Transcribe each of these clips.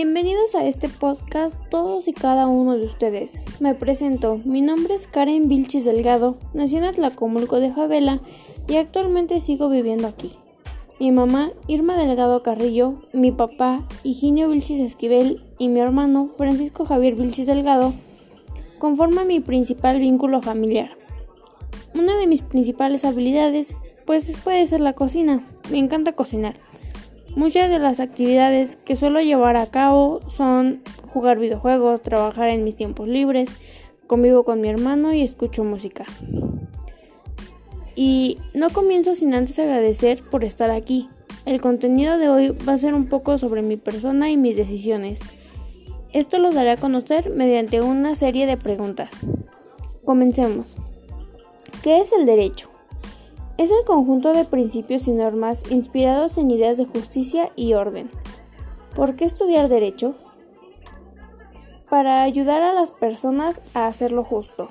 Bienvenidos a este podcast todos y cada uno de ustedes. Me presento, mi nombre es Karen Vilchis Delgado, nací en Atlacomulco de Favela y actualmente sigo viviendo aquí. Mi mamá, Irma Delgado Carrillo, mi papá, Higinio Vilchis Esquivel y mi hermano, Francisco Javier Vilchis Delgado, conforman mi principal vínculo familiar. Una de mis principales habilidades, pues puede ser la cocina. Me encanta cocinar. Muchas de las actividades que suelo llevar a cabo son jugar videojuegos, trabajar en mis tiempos libres, convivo con mi hermano y escucho música. Y no comienzo sin antes agradecer por estar aquí. El contenido de hoy va a ser un poco sobre mi persona y mis decisiones. Esto lo daré a conocer mediante una serie de preguntas. Comencemos. ¿Qué es el derecho? Es el conjunto de principios y normas inspirados en ideas de justicia y orden. ¿Por qué estudiar derecho? Para ayudar a las personas a hacer lo justo.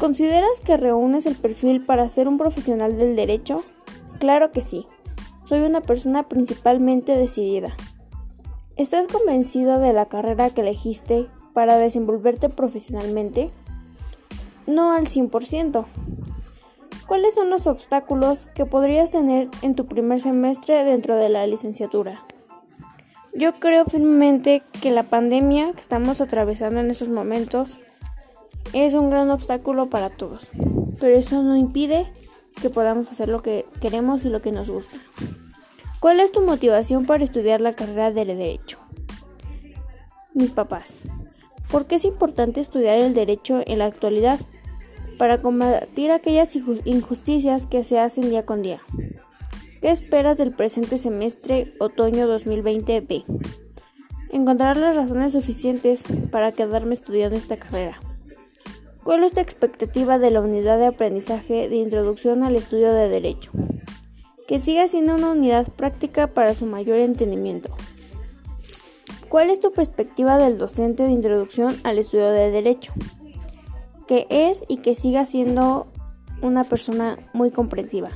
¿Consideras que reúnes el perfil para ser un profesional del derecho? Claro que sí. Soy una persona principalmente decidida. ¿Estás convencido de la carrera que elegiste para desenvolverte profesionalmente? No al 100%. ¿Cuáles son los obstáculos que podrías tener en tu primer semestre dentro de la licenciatura? Yo creo firmemente que la pandemia que estamos atravesando en estos momentos es un gran obstáculo para todos, pero eso no impide que podamos hacer lo que queremos y lo que nos gusta. ¿Cuál es tu motivación para estudiar la carrera de Derecho? Mis papás. ¿Por qué es importante estudiar el derecho en la actualidad? Para combatir aquellas injusticias que se hacen día con día. ¿Qué esperas del presente semestre otoño 2020B? Encontrar las razones suficientes para quedarme estudiando esta carrera. ¿Cuál es tu expectativa de la unidad de aprendizaje de introducción al estudio de derecho? Que siga siendo una unidad práctica para su mayor entendimiento. ¿Cuál es tu perspectiva del docente de introducción al estudio de derecho? Que es y que siga siendo una persona muy comprensiva.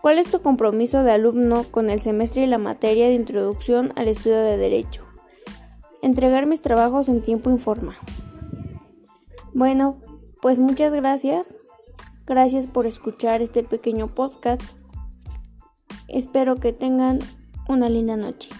¿Cuál es tu compromiso de alumno con el semestre y la materia de introducción al estudio de derecho? Entregar mis trabajos en tiempo y forma. Bueno, pues muchas gracias. Gracias por escuchar este pequeño podcast. Espero que tengan una linda noche.